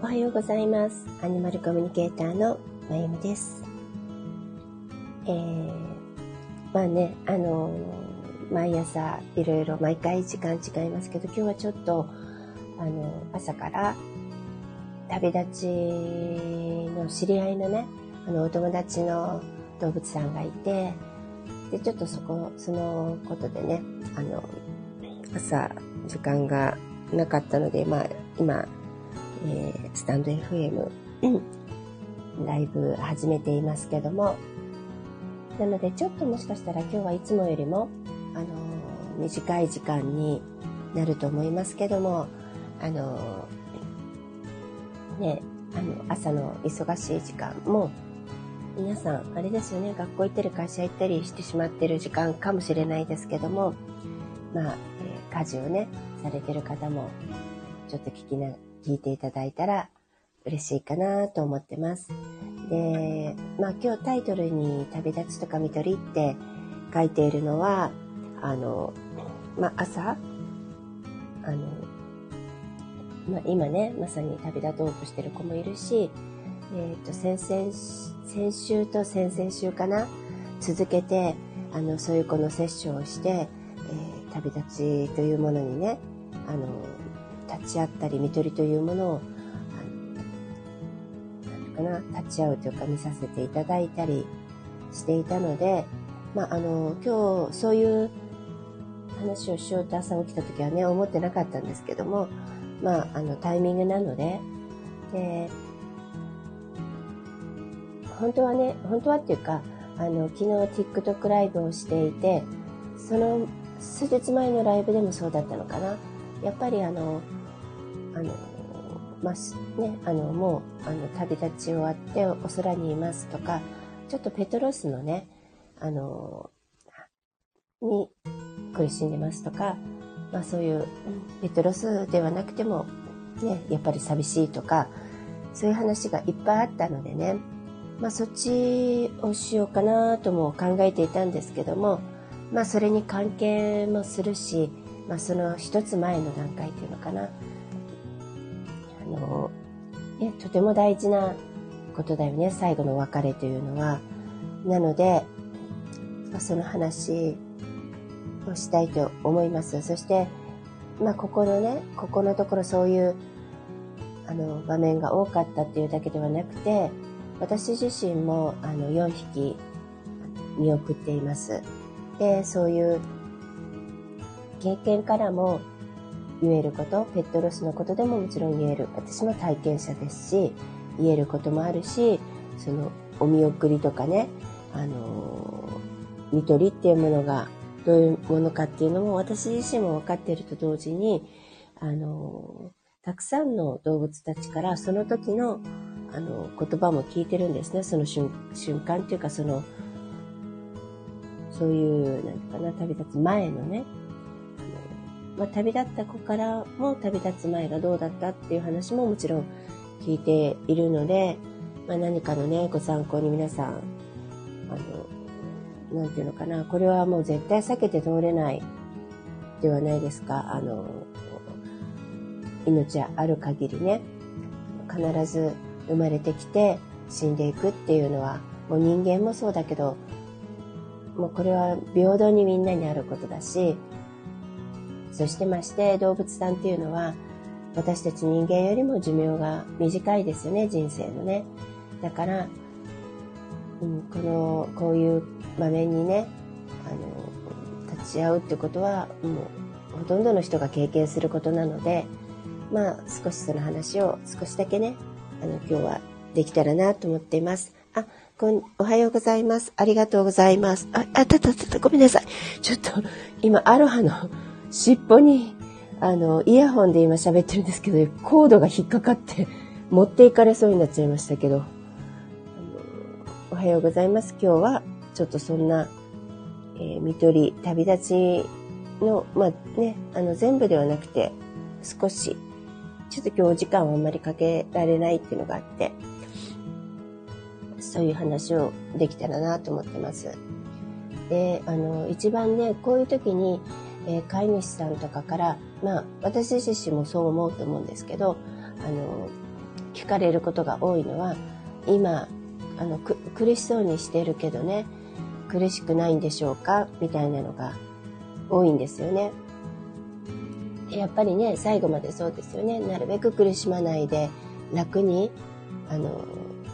おはようございます。アニマルコミュニケーターのまゆみです。えー、まあね、あのー、毎朝いろいろ毎回時間違いますけど、今日はちょっと、あのー、朝から旅立ちの知り合いのね、あの、お友達の動物さんがいて、で、ちょっとそこ、そのことでね、あの、朝、時間がなかったので、まあ、今、えー、スタンド FM、ライブ始めていますけども、なのでちょっともしかしたら今日はいつもよりも、あのー、短い時間になると思いますけども、あのー、ね、あの、朝の忙しい時間も、皆さん、あれですよね、学校行ったり会社行ったりしてしまってる時間かもしれないですけども、まあ、えー、家事をね、されてる方も、ちょっと聞きな、聞いていただいたら嬉しいかなと思ってます。で、まあ今日タイトルに旅立ちとか見取りって書いているのは、あの、まあ朝、あの、まあ今ね、まさに旅立とうとしてる子もいるし、えっ、ー、と、先々、先週と先々週かな、続けて、あの、そういう子のセッションをして、えー、旅立ちというものにね、あの、立ち会ったり、看取りというものを、あの、なんかな、立ち会うというか見させていただいたりしていたので、まあ、あの、今日、そういう話をしようと朝起きた時はね、思ってなかったんですけども、まあ、あの、タイミングなので、で、本当はね、本当はっていうか、あの、昨日 TikTok ライブをしていて、その数日前のライブでもそうだったのかな。やっぱりあの、あの、まあ、ね、あの、もう、あの、旅立ち終わってお空にいますとか、ちょっとペトロスのね、あの、に苦しんでますとか、まあそういう、ペトロスではなくても、ね、やっぱり寂しいとか、そういう話がいっぱいあったのでね、まあそっちをしようかなとも考えていたんですけども、まあそれに関係もするし、まあその一つ前の段階っていうのかな、の、ね、とても大事なことだよね、最後の別れというのは。なので、その話をしたいと思います。そして、まあ、ここのね、ここのところそういう、あの、場面が多かったっていうだけではなくて、私自身も、あの、4匹見送っています。で、そういう経験からも、言えること、ペットロスのことでももちろん言える。私も体験者ですし、言えることもあるし、その、お見送りとかね、あのー、見取りっていうものがどういうものかっていうのも私自身も分かっていると同時に、あの、たくさんの動物たちからその時の、あの、言葉も聞いてるんですね。その瞬間っていうかその、そういう、なんかな、旅立つ前のね、まあ、旅立った子からも旅立つ前がどうだったっていう話ももちろん聞いているので、まあ、何かのね、ご参考に皆さん、あの、なんていうのかな、これはもう絶対避けて通れないではないですか。あの、命ある限りね、必ず生まれてきて死んでいくっていうのは、もう人間もそうだけど、もうこれは平等にみんなにあることだし、そしてまして動物さんっていうのは私たち人間よりも寿命が短いですよね、人生のね。だから、うん、この、こういう場面にね、あの、立ち会うってことは、もう、ほとんどの人が経験することなので、まあ、少しその話を少しだけね、あの、今日はできたらなと思っています。あ、こん、おはようございます。ありがとうございます。あ、あたたたた、ごめんなさい。ちょっと、今、アロハの尻尾に、あの、イヤホンで今喋ってるんですけど、コードが引っかかって持っていかれそうになっちゃいましたけど、おはようございます。今日はちょっとそんな、えー、見取り、旅立ちの、まあね、あの全部ではなくて少し、ちょっと今日お時間をあんまりかけられないっていうのがあって、そういう話をできたらなと思ってます。で、あの、一番ね、こういう時に、えー、飼い主さんとかから、まあ、私自身もそう思うと思うんですけど、あの、聞かれることが多いのは、今、あの、苦しそうにしてるけどね、苦しくないんでしょうかみたいなのが多いんですよね。やっぱりね、最後までそうですよね。なるべく苦しまないで、楽に、あの、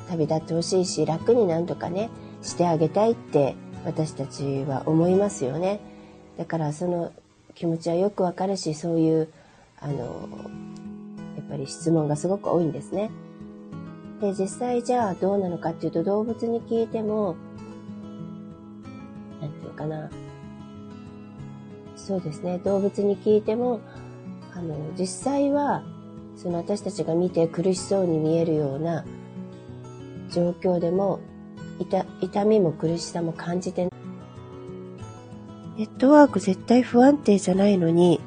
旅立ってほしいし、楽になんとかね、してあげたいって私たちは思いますよね。だからその気持ちはよくわかるし、そういう、あの、やっぱり質問がすごく多いんですね。で、実際じゃあどうなのかっていうと、動物に聞いても、なんていうかな。そうですね、動物に聞いても、あの、実際は、その私たちが見て苦しそうに見えるような状況でも、痛みも苦しさも感じてネットワーク絶対不安定じゃないのに、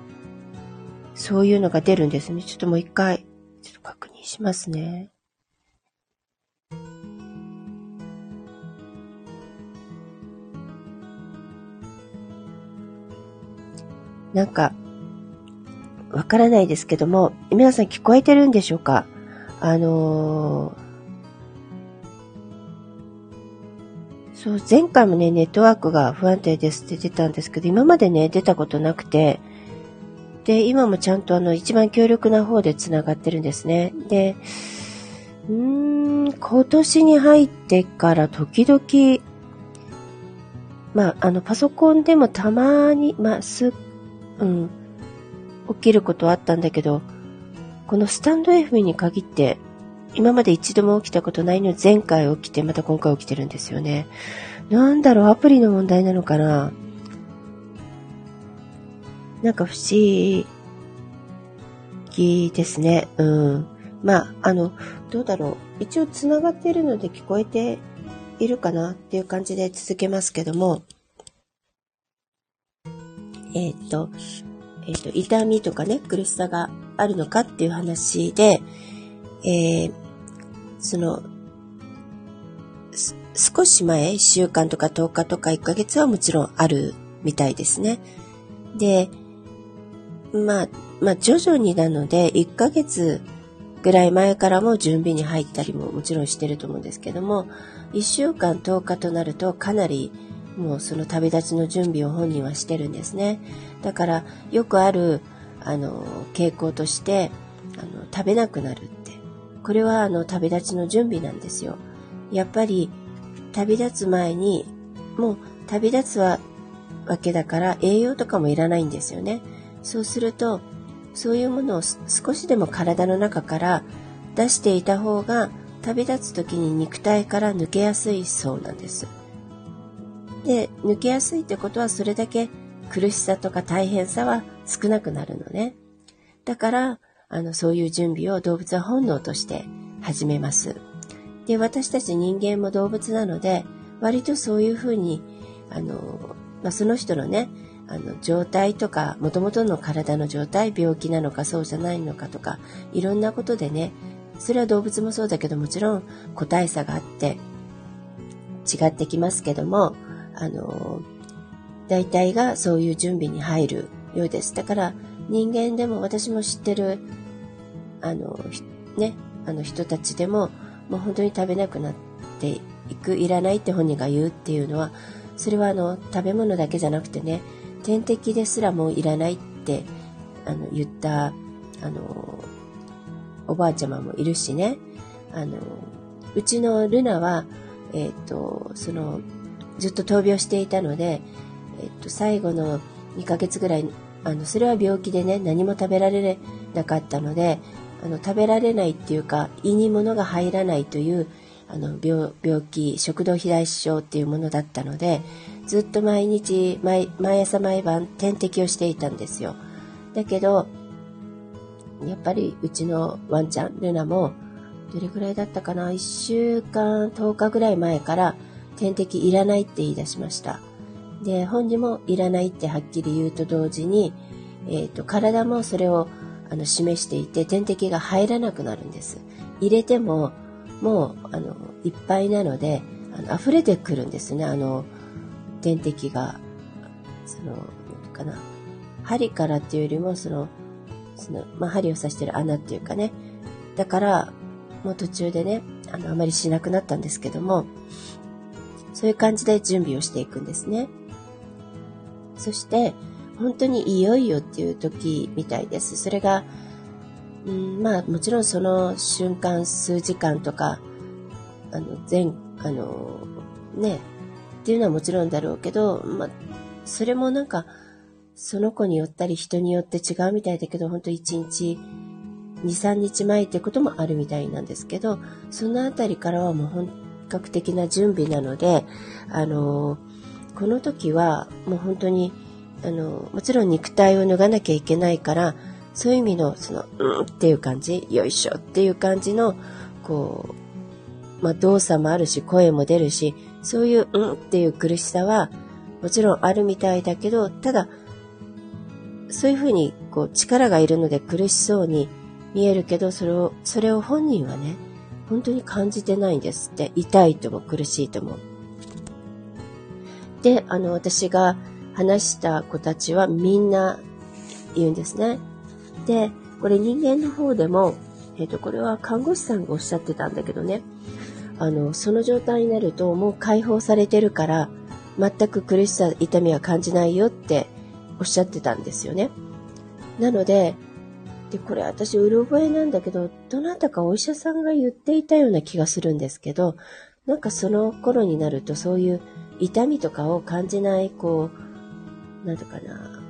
そういうのが出るんですね。ちょっともう一回、ちょっと確認しますね。なんか、わからないですけども、皆さん聞こえてるんでしょうか？あのーそう、前回もね、ネットワークが不安定ですって出たんですけど、今までね、出たことなくて、で、今もちゃんとあの、一番強力な方で繋がってるんですね。で、うーん、今年に入ってから時々、まあ、あの、パソコンでもたまに、まあ、す、うん、起きることはあったんだけど、このスタンド F に限って、今まで一度も起きたことないの前回起きてまた今回起きてるんですよね。なんだろう、アプリの問題なのかななんか不思議ですね。うん。まあ、あの、どうだろう。一応繋がっているので聞こえているかなっていう感じで続けますけども、えっ、ー、と、えっ、ー、と、痛みとかね、苦しさがあるのかっていう話で、えー、その、少し前、1週間とか10日とか1ヶ月はもちろんあるみたいですね。で、まあ、まあ徐々になので、1ヶ月ぐらい前からも準備に入ったりももちろんしてると思うんですけども、1週間10日となるとかなりもうその旅立ちの準備を本人はしてるんですね。だからよくあるあの傾向としてあの食べなくなるこれはあの旅立ちの準備なんですよ。やっぱり旅立つ前に、もう旅立つわけだから栄養とかもいらないんですよね。そうすると、そういうものを少しでも体の中から出していた方が旅立つ時に肉体から抜けやすいそうなんです。で、抜けやすいってことはそれだけ苦しさとか大変さは少なくなるのね。だから、あの、そういう準備を動物は本能として始めます。で、私たち人間も動物なので、割とそういうふうに、あの、まあ、その人のね、あの、状態とか、もともとの体の状態、病気なのかそうじゃないのかとか、いろんなことでね、それは動物もそうだけど、もちろん個体差があって、違ってきますけども、あの、大体がそういう準備に入るようです。だから、人間でも私も知ってる、あの、ね、あの人たちでも、もう本当に食べなくなっていく、いらないって本人が言うっていうのは、それはあの、食べ物だけじゃなくてね、点滴ですらもういらないって、あの、言った、あの、おばあちゃまもいるしね、あの、うちのルナは、えっ、ー、と、その、ずっと闘病していたので、えっ、ー、と、最後の2ヶ月ぐらいあの、それは病気でね、何も食べられなかったので、あの、食べられないっていうか、胃に物が入らないという、あの、病、気、食道肥大症っていうものだったので、ずっと毎日、毎、朝毎晩点滴をしていたんですよ。だけど、やっぱりうちのワンちゃん、ルナも、どれくらいだったかな ?1 週間、10日ぐらい前から点滴いらないって言い出しました。で、本人もいらないってはっきり言うと同時に、えっ、ー、と、体もそれをあの示していて、点滴が入らなくなるんです。入れても、もう、あの、いっぱいなので、あの溢れてくるんですね、あの、点滴が。その、かな。針からっていうよりも、その、その、まあ、針を刺してる穴っていうかね。だから、もう途中でね、あの、あまりしなくなったんですけども、そういう感じで準備をしていくんですね。そして、本当にいよいよっていう時みたいです。それが、うん、まあもちろんその瞬間数時間とか、あの、全、あの、ね、っていうのはもちろんだろうけど、まあ、それもなんか、その子によったり人によって違うみたいだけど、本当1日、2、3日前ってこともあるみたいなんですけど、そのあたりからはもう本格的な準備なので、あの、この時はもう本当に、あの、もちろん肉体を脱がなきゃいけないから、そういう意味の、その、うんっていう感じ、よいしょっていう感じの、こう、まあ、動作もあるし、声も出るし、そういう、うんっていう苦しさは、もちろんあるみたいだけど、ただ、そういうふうに、こう、力がいるので苦しそうに見えるけど、それを、それを本人はね、本当に感じてないんですって。痛いとも苦しいとも。で、あの、私が話した子たちはみんな言うんですね。で、これ人間の方でも、えっ、ー、と、これは看護師さんがおっしゃってたんだけどね、あの、その状態になるともう解放されてるから、全く苦しさ、痛みは感じないよっておっしゃってたんですよね。なので、で、これ私、うる覚えなんだけど、どなたかお医者さんが言っていたような気がするんですけど、なんかその頃になるとそういう痛みとかを感じない、こう、なんとかな、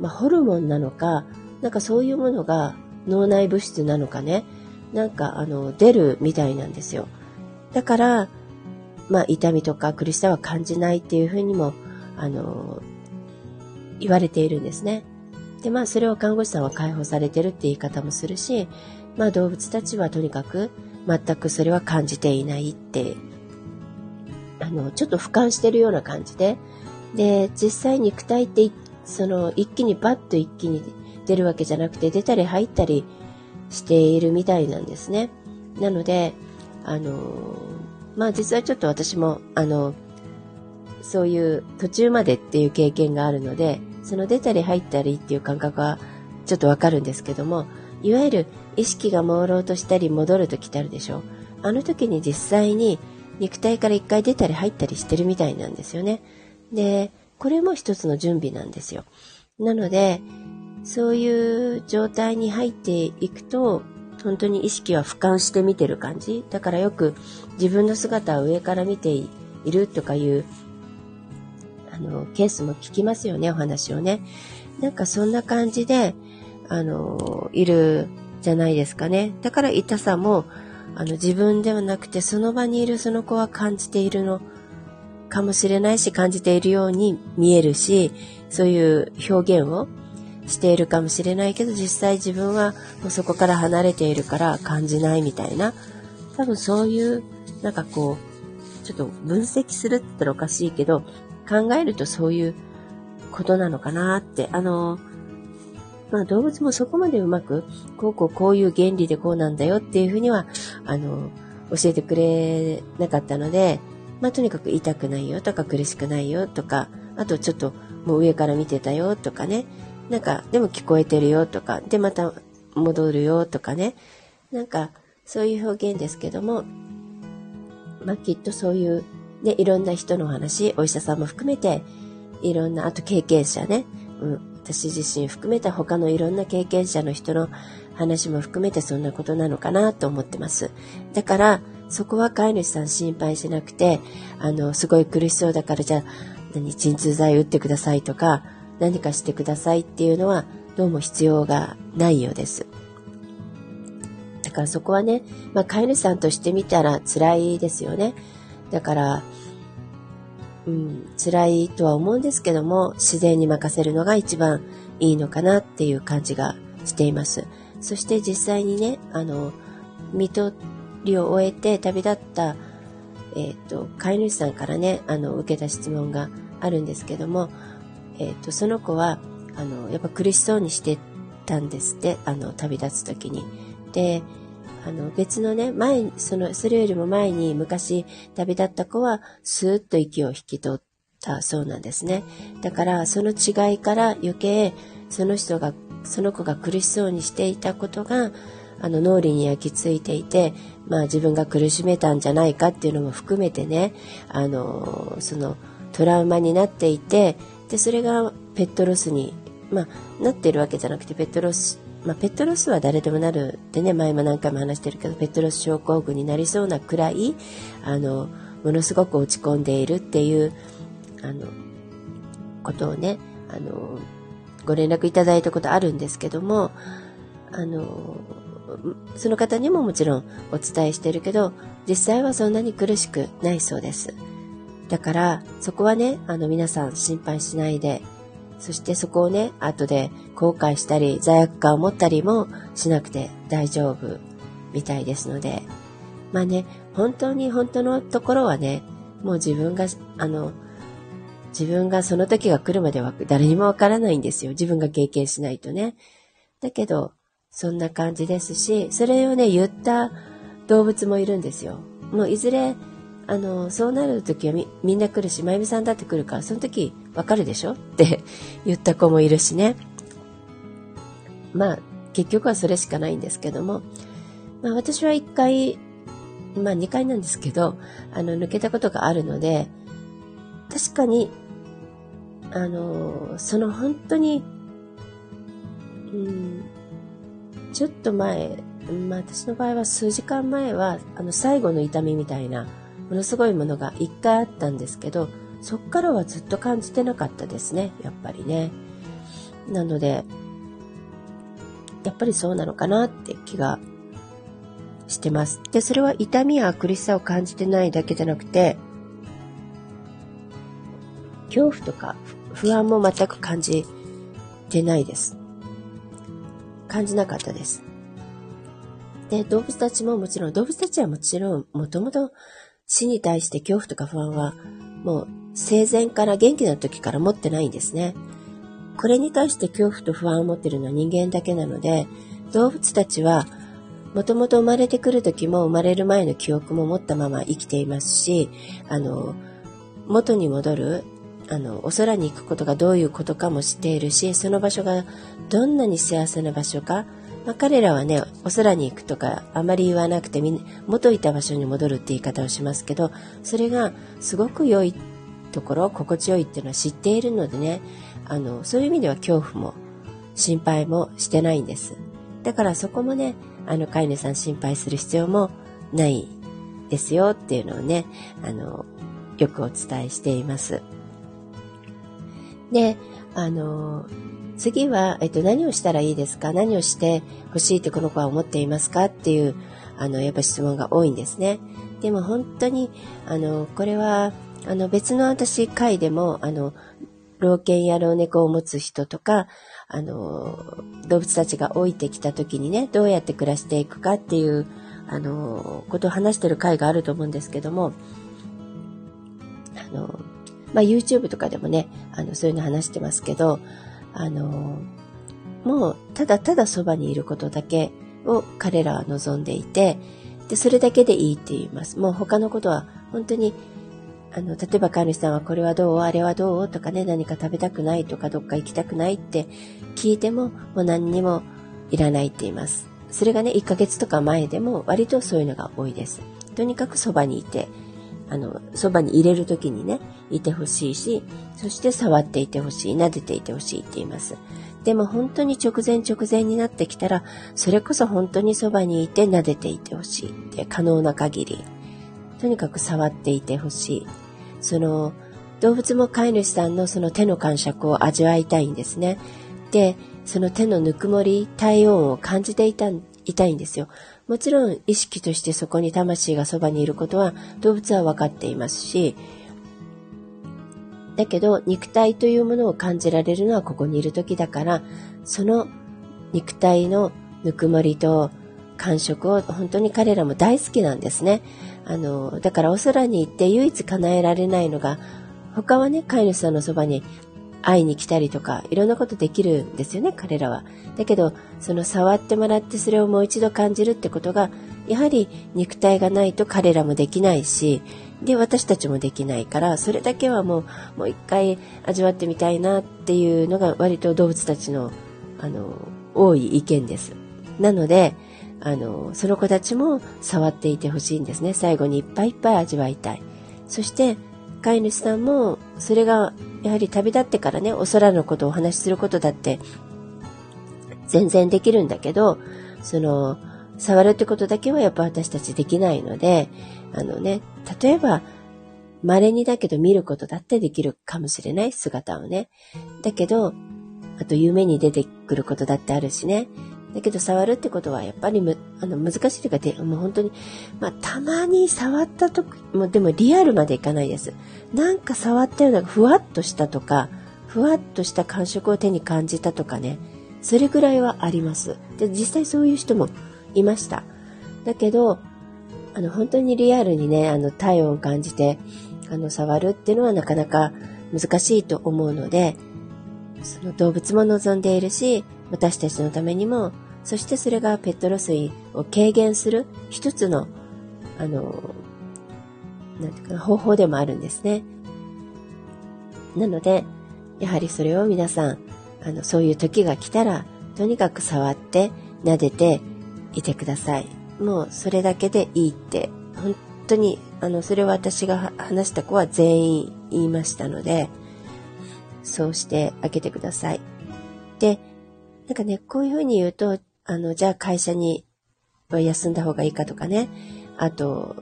まあ、ホルモンなのか、なんかそういうものが脳内物質なのかね、なんかあの出るみたいなんですよ。だから、まあ痛みとか苦しさは感じないっていうふうにも、あの、言われているんですね。で、まあそれを看護師さんは解放されてるって言い方もするし、まあ動物たちはとにかく全くそれは感じていないって、あの、ちょっと俯瞰してるような感じで、で、実際肉体ってその一気にバッと一気に出るわけじゃなくて出たり入ったりしているみたいなんですね。なので、あのまあ実はちょっと私も、あのそういう途中までっていう経験があるので、その出たり入ったりっていう感覚はちょっとわかるんですけども、いわゆる意識が朦朧としたり戻るときってあるでしょうあの時に実際に肉体から一回出たり入ったりしてるみたいなんですよね。で、これも一つの準備なんですよ。なので、そういう状態に入っていくと、本当に意識は俯瞰して見てる感じ。だからよく自分の姿を上から見ているとかいう、あの、ケースも聞きますよね、お話をね。なんかそんな感じで、あの、いるじゃないですかね。だから痛さも、あの、自分ではなくて、その場にいるその子は感じているのかもしれないし、感じているように見えるし、そういう表現をしているかもしれないけど、実際自分はもうそこから離れているから感じないみたいな、多分そういう、なんかこう、ちょっと分析するって言ったらおかしいけど、考えるとそういうことなのかなって、あの、まあ動物もそこまでうまく、こうこうこういう原理でこうなんだよっていうふうには、あの、教えてくれなかったので、まあとにかく痛くないよとか苦しくないよとか、あとちょっともう上から見てたよとかね、なんか、でも聞こえてるよとか、で、また戻るよとかね。なんか、そういう表現ですけども、まあ、きっとそういう、ね、いろんな人の話、お医者さんも含めて、いろんな、あと経験者ね、うん、私自身含めた他のいろんな経験者の人の話も含めてそんなことなのかなと思ってます。だから、そこは飼い主さん心配しなくて、あの、すごい苦しそうだからじゃあ、何、鎮痛剤打ってくださいとか、何かしてくださいっていうのはどうも必要がないようです。だからそこはね、まあ、飼い主さんとしてみたら辛いですよね。だから、うん、辛いとは思うんですけども、自然に任せるのが一番いいのかなっていう感じがしています。そして実際にね、あの、見取りを終えて旅立った、え、ー、と、飼い主さんからね、あの、受けた質問があるんですけども、えっ、ー、と、その子は、あの、やっぱ苦しそうにしてたんですって、あの、旅立つ時に。で、あの、別のね、前、その、それよりも前に昔旅立った子は、スーッと息を引き取ったそうなんですね。だから、その違いから余計、その人が、その子が苦しそうにしていたことが、あの脳裏に焼き付いていて、まあ自分が苦しめたんじゃないかっていうのも含めてね、あの、そのトラウマになっていて、で、それがペットロスに、まあ、なってるわけじゃなくて、ペットロス、まあ、ペットロスは誰でもなるってね、前も何回も話してるけど、ペットロス症候群になりそうなくらい、あの、ものすごく落ち込んでいるっていう、あの、ことをね、あの、ご連絡いただいたことあるんですけども、あの、その方にももちろんお伝えしてるけど、実際はそんなに苦しくないそうです。だから、そこはね、あの皆さん心配しないで、そしてそこをね、後で後悔したり、罪悪感を持ったりもしなくて大丈夫みたいですので、まあね、本当に本当のところはね、もう自分が、あの、自分がその時が来るまでは誰にもわからないんですよ。自分が経験しないとね。だけど、そんな感じですし、それをね、言った動物もいるんですよ。もういずれ、あの、そうなる時はみみんな来るし、まゆみさんだって来るから、その時わかるでしょ？って言った子もいるしね。まあ、結局はそれしかないんですけども、まあ私は一回、まあ二回なんですけど、あの、抜けたことがあるので、確かに、あの、その本当に、うん、ちょっと前、まあ私の場合は数時間前は、あの最後の痛みみたいな、ものすごいものが一回あったんですけど、そっからはずっと感じてなかったですね、やっぱりね。なので、やっぱりそうなのかなって気がしてます。で、それは痛みや苦しさを感じてないだけじゃなくて、恐怖とか不安も全く感じてないです。感じなかったです。で、動物たちももちろん、動物たちはもちろん、もともと死に対して恐怖とか不安は、もう生前から元気な時から持ってないんですね。これに対して恐怖と不安を持ってるのは人間だけなので、動物たちは、もともと生まれてくる時も生まれる前の記憶も持ったまま生きていますし、あの、元に戻るあの、お空に行くことがどういうことかも知っているし、その場所がどんなに幸せな場所か、まあ、彼らはね、お空に行くとかあまり言わなくて、元いた場所に戻るって言い方をしますけど、それがすごく良いところ、心地よいっていうのは知っているのでね、あの、そういう意味では恐怖も心配もしてないんです。だからそこもね、あの、飼い主さん心配する必要もないですよっていうのをね、あの、よくお伝えしています。で、あの、次は、えっと、何をしたらいいですか？何をしてほしいってこの子は思っていますか？っていう、あの、やっぱ質問が多いんですね。でも本当に、あの、これは、あの、別の私会でも、あの、老犬や老猫を持つ人とか、あの、動物たちが老いてきた時にね、どうやって暮らしていくかっていう、あの、ことを話してる会があると思うんですけども、まあ、YouTube とかでもね、あの、そういうの話してますけど、あの、もう、ただただそばにいることだけを彼らは望んでいて、で、それだけでいいって言います。もう他のことは、本当に、あの、例えば神主さんはこれはどうあれはどうとかね、何か食べたくないとか、どっか行きたくないって聞いても、もう何にもいらないって言います。それがね、1ヶ月とか前でも割とそういうのが多いです。とにかくそばにいて、あの、そばに入れる時にね、いてほしいし、そして触っていてほしい、撫でていてほしいって言います。でも本当に直前直前になってきたら、それこそ本当にそばにいて撫でていてほしいって可能な限り、とにかく触っていてほしい。その、動物も飼い主さんのその手の感触を味わいたいんですね。で、その手のぬくもり、体温を感じていたいたいんですよ。もちろん意識としてそこに魂がそばにいることは動物は分かっていますし、だけど肉体というものを感じられるのはここにいる時だから、その肉体のぬくもりと感触を本当に彼らも大好きなんですね。あの、だからお空に行って唯一叶えられないのが、他はね、飼い主さんのそばに会いに来たりとか、いろんなことできるんですよね、彼らは。だけど、その触ってもらってそれをもう一度感じるってことが、やはり肉体がないと彼らもできないし、で、私たちもできないから、それだけはもう、もう一回味わってみたいなっていうのが割と動物たちの、あの、多い意見です。なので、あの、その子たちも触っていてほしいんですね。最後にいっぱいいっぱい味わいたい。そして、飼い主さんも、それが、やはり旅立ってからね、お空のことをお話しすることだって、全然できるんだけど、その、触るってことだけはやっぱ私たちできないので、あのね、例えば、稀にだけど見ることだってできるかもしれない姿をね。だけど、あと夢に出てくることだってあるしね。だけど触るってことはやっぱりむあの難しいというかもう本当に、まあたまに触ったとき、もでもリアルまでいかないです。なんか触ったようなふわっとしたとか、ふわっとした感触を手に感じたとかね。それぐらいはあります。で、実際そういう人もいました。だけど、あの本当にリアルにね、あの体温を感じて、あの触るっていうのはなかなか難しいと思うので、その動物も望んでいるし、私たちのためにも、そしてそれがペットロスを軽減する一つの、あの、なんていうかな、方法でもあるんですね。なので、やはりそれを皆さん、あの、そういう時が来たら、とにかく触って、撫でていてください。もうそれだけでいいって、本当に、あの、それを私が話した子は全員言いましたので、そうしてあげてください。で、なんかね、こういうふうに言うと、あの、じゃあ会社に休んだ方がいいかとかね、あと、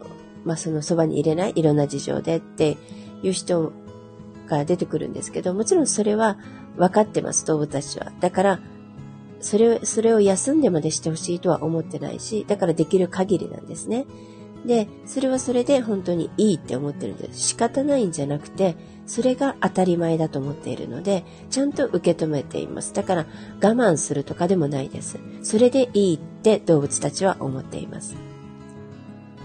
まあ、そのそばに入れない、いろんな事情でっていう人が出てくるんですけど、もちろんそれは分かってます、動物たちは。だから、それ、それを休んでまでしてほしいとは思ってないし、だからできる限りなんですね。で、それはそれで本当にいいって思ってるんです。仕方ないんじゃなくて、それが当たり前だと思っているので、ちゃんと受け止めています。だから我慢するとかでもないです。それでいいって動物たちは思っています。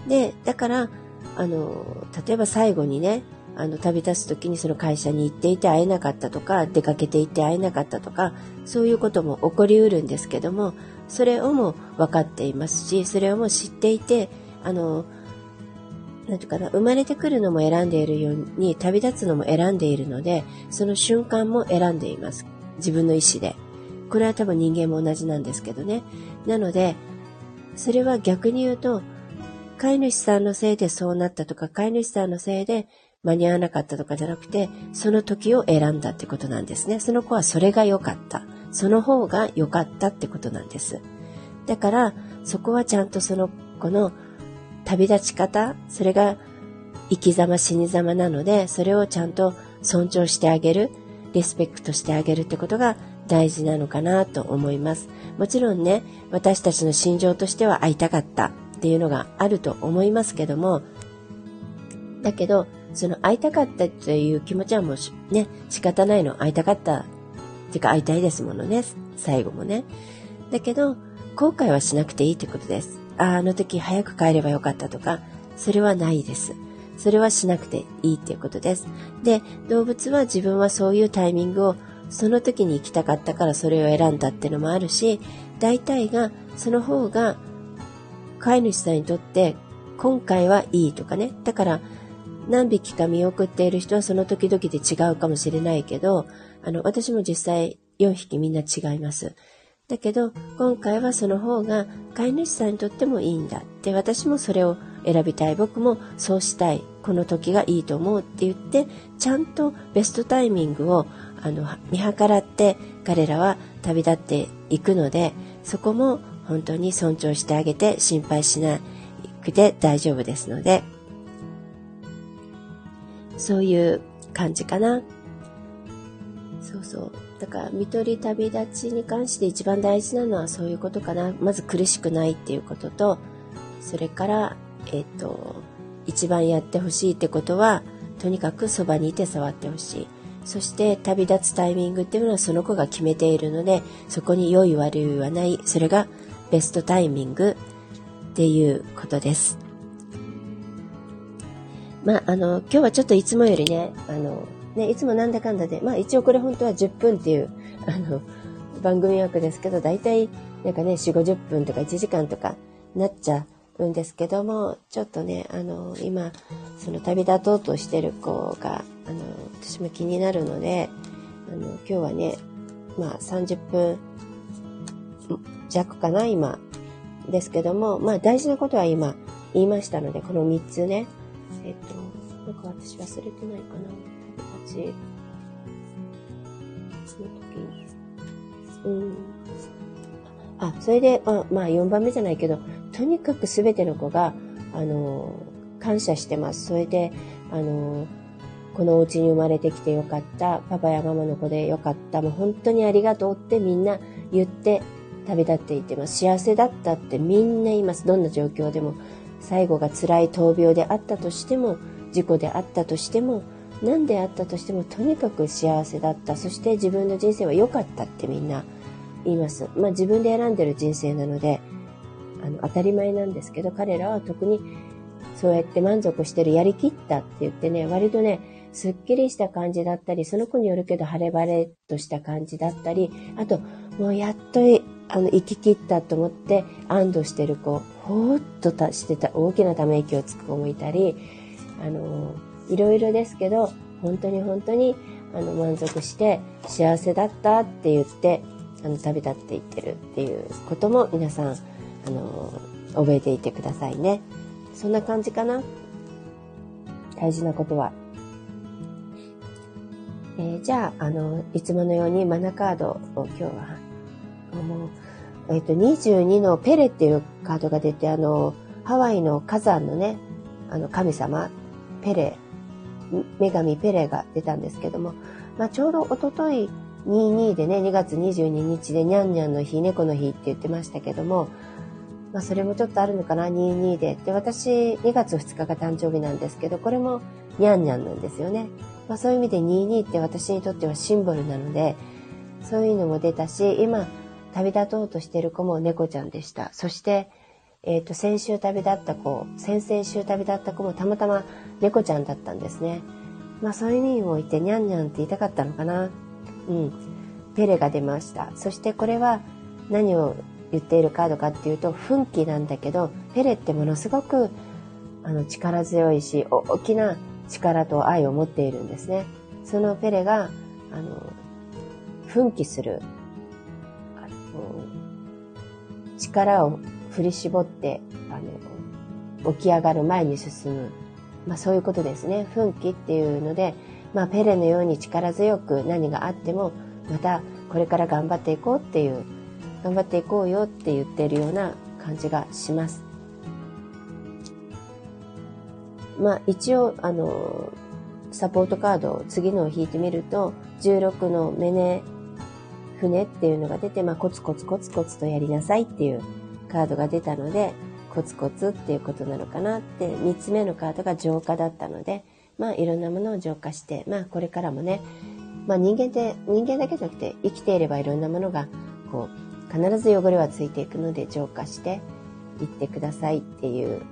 で、だから、あの、例えば最後にね、あの、旅立つ時にその会社に行っていて会えなかったとか、出かけていて会えなかったとか、そういうことも起こりうるんですけども、それをも分かっていますし、それをも知っていて、あの、なんていうかな、生まれてくるのも選んでいるように、旅立つのも選んでいるので、その瞬間も選んでいます。自分の意思で。これは多分人間も同じなんですけどね。なので、それは逆に言うと、飼い主さんのせいでそうなったとか、飼い主さんのせいで間に合わなかったとかじゃなくて、その時を選んだってことなんですね。その子はそれが良かった。その方が良かったってことなんです。だから、そこはちゃんとその子の旅立ち方、それが生き様死に様なので、それをちゃんと尊重してあげる、リスペクトしてあげるってことが大事なのかなと思います。もちろんね、私たちの心情としては会いたかったっていうのがあると思いますけども、だけど、その会いたかったという気持ちはもうね、仕方ないの。会いたかった。ってか会いたいですものね。最後もね。だけど、後悔はしなくていいってことです。あの時早く帰ればよかったとか、それはないです。それはしなくていいっていうことです。で、動物は自分はそういうタイミングをその時に行きたかったからそれを選んだってのもあるし、大体がその方が飼い主さんにとって今回はいいとかね。だから何匹か見送っている人はその時々で違うかもしれないけど、あの、私も実際4匹みんな違います。だけど、今回はその方が飼い主さんにとってもいいんだって、私もそれを選びたい。僕もそうしたい。この時がいいと思うって言って、ちゃんとベストタイミングをあの見計らって彼らは旅立っていくので、そこも本当に尊重してあげて心配しなくて大丈夫ですので、そういう感じかな。そうそう。だから、見取り旅立ちに関して一番大事なのはそういうことかな。まず苦しくないっていうことと、それから、えっ、ー、と、一番やってほしいってことは、とにかくそばにいて触ってほしい。そして旅立つタイミングっていうのはその子が決めているので、そこに良い悪いはない。それがベストタイミングっていうことです。まあ、あの、今日はちょっといつもよりね、あの、ね、いつもなんだかんだで、まあ一応これ本当は10分っていう、あの、番組枠ですけど、だいたいなんかね、4、50分とか1時間とかなっちゃうんですけども、ちょっとね、あの、今、その旅立とうとしてる子が、あの、私も気になるので、あの、今日はね、まあ30分弱かな、今、ですけども、まあ大事なことは今言いましたので、この3つね、えっ、と、なんか私忘れてないかな、旅立ち。その時に。うん。あ、それで、まあ、まあ4番目じゃないけど、とにかく全ての子が、あの、感謝してます。それで、あの、このお家に生まれてきてよかった。パパやママの子でよかった。もう本当にありがとうってみんな言って旅立っていってます。幸せだったってみんな言います。どんな状況でも。最後が辛い闘病であったとしても、事故であったとしても、何であったとしても、とにかく幸せだった。そして自分の人生は良かったってみんな言います。まあ自分で選んでる人生なので、あの、当たり前なんですけど、彼らは特にそうやって満足してる、やりきったって言ってね、割とね、すっきりした感じだったり、その子によるけど晴れ晴れとした感じだったり、あと、もうやっとあの、生き切ったと思って安堵してる子、ほーっとしてた、大きなため息をつく子もいたり、あの、いろいろですけど、本当に本当に、あの、満足して幸せだったって言って、あの、旅立っていってるっていうことも皆さん、あの、覚えていてくださいね。そんな感じかな。大事なことは。えー、じゃあ、あの、いつものようにマナカードを今日は、あの、えっ、ー、と、22のペレっていうカードが出て、あの、ハワイの火山のね、あの、神様、ペレ、女神ペレが出たんですけども、まあ、ちょうどおととい22でね、2月22日でニャンニャンの日、猫の日って言ってましたけども、まあ、それもちょっとあるのかな、22で。で、私、2月2日が誕生日なんですけど、これもニャンニャンなんですよね。まあ、そういう意味で22って私にとってはシンボルなので、そういうのも出たし、今、旅立とうとしてる子も猫ちゃんでした。そして、えっ、ー、と、先週旅立った子、先々週旅立った子もたまたま猫ちゃんだったんですね。まあそういう意味もいて、にゃんにゃんって言いたかったのかな。うん。ペレが出ました。そしてこれは何を言っているカードかっていうと、奮起なんだけど、ペレってものすごくあの力強いし、大きな力と愛を持っているんですね。そのペレが、あの、奮起するあの力を振り絞って、あの、起き上がる前に進む。まあそういうことですね。奮起っていうので、まあペレのように力強く何があっても、またこれから頑張っていこうっていう、頑張っていこうよって言ってるような感じがします。まあ一応、あの、サポートカードを次のを引いてみると、16のメネ船っていうのが出て、まあ、コツコツコツコツとやりなさいっていうカードが出たので、コツコツっていうことなのかなって、3つ目のカードが浄化だったので、まあ、いろんなものを浄化して、まあ、これからもね、まあ、人間って、人間だけじゃなくて、生きていればいろんなものが、こう、必ず汚れはついていくので浄化していってくださいっていう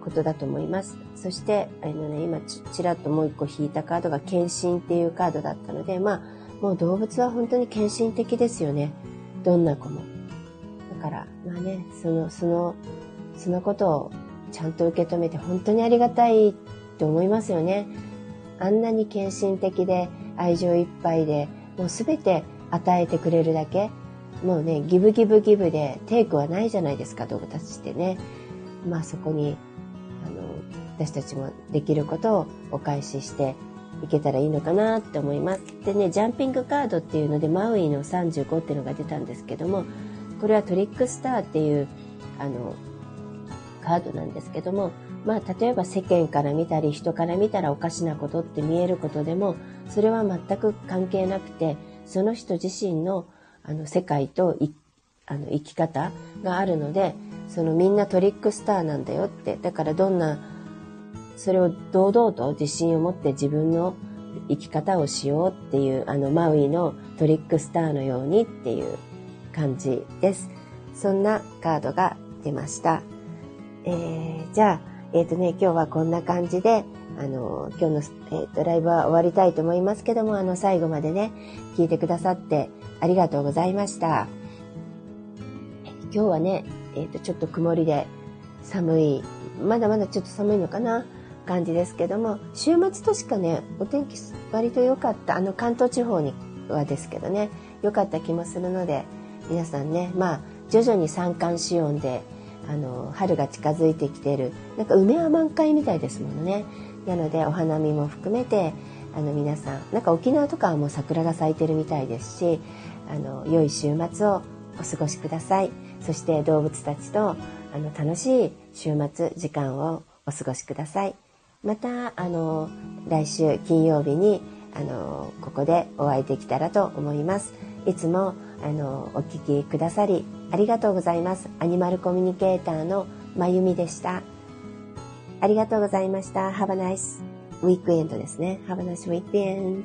ことだと思います。そして、あのね、今ち、ちらっともう一個引いたカードが、献身っていうカードだったので、まあ、もう動物は本当に献身的ですよね。どんな子も。から、まあね、その、その、そのことをちゃんと受け止めて本当にありがたいと思いますよね。あんなに献身的で愛情いっぱいで、もうすべて与えてくれるだけ。もうね、ギブギブギブでテイクはないじゃないですか、動物たちってね。まあそこに、あの、私たちもできることをお返ししていけたらいいのかなって思います。でね、ジャンピングカードっていうので、マウイの35っていうのが出たんですけども、これはトリックスターっていう、あの、カードなんですけども、まあ、例えば世間から見たり、人から見たらおかしなことって見えることでも、それは全く関係なくて、その人自身の、あの、世界とあの生き方があるので、そのみんなトリックスターなんだよって、だからどんなそれを堂々と自信を持って自分の生き方をしようっていう、あの、マウイのトリックスターのようにっていう感じです。そんなカードが出ました。えー、じゃあ、えっ、ー、とね、今日はこんな感じで、あの、今日の、えっ、ー、と、ライブは終わりたいと思いますけども、あの、最後までね、聞いてくださってありがとうございました。今日はね、えっ、と、ちょっと曇りで寒い、まだまだちょっと寒いのかな感じですけども週末としかねお天気割と良かったあの関東地方にはですけどね良かった気もするので皆さんねまあ徐々に三寒四温であの春が近づいてきてるなんか梅は満開みたいですものね。なのでお花見も含めてあの皆さんなんか沖縄とかはもう桜が咲いてるみたいですしあの良い週末をお過ごしください。そして動物たちとあの楽しい週末時間をお過ごしください。またあの来週金曜日にあのここでお会いできたらと思います。いつもあのお聞きくださりありがとうございます。アニマルコミュニケーターのまゆみでした。ありがとうございました。Have a nice weekend ですね。Have a nice weekend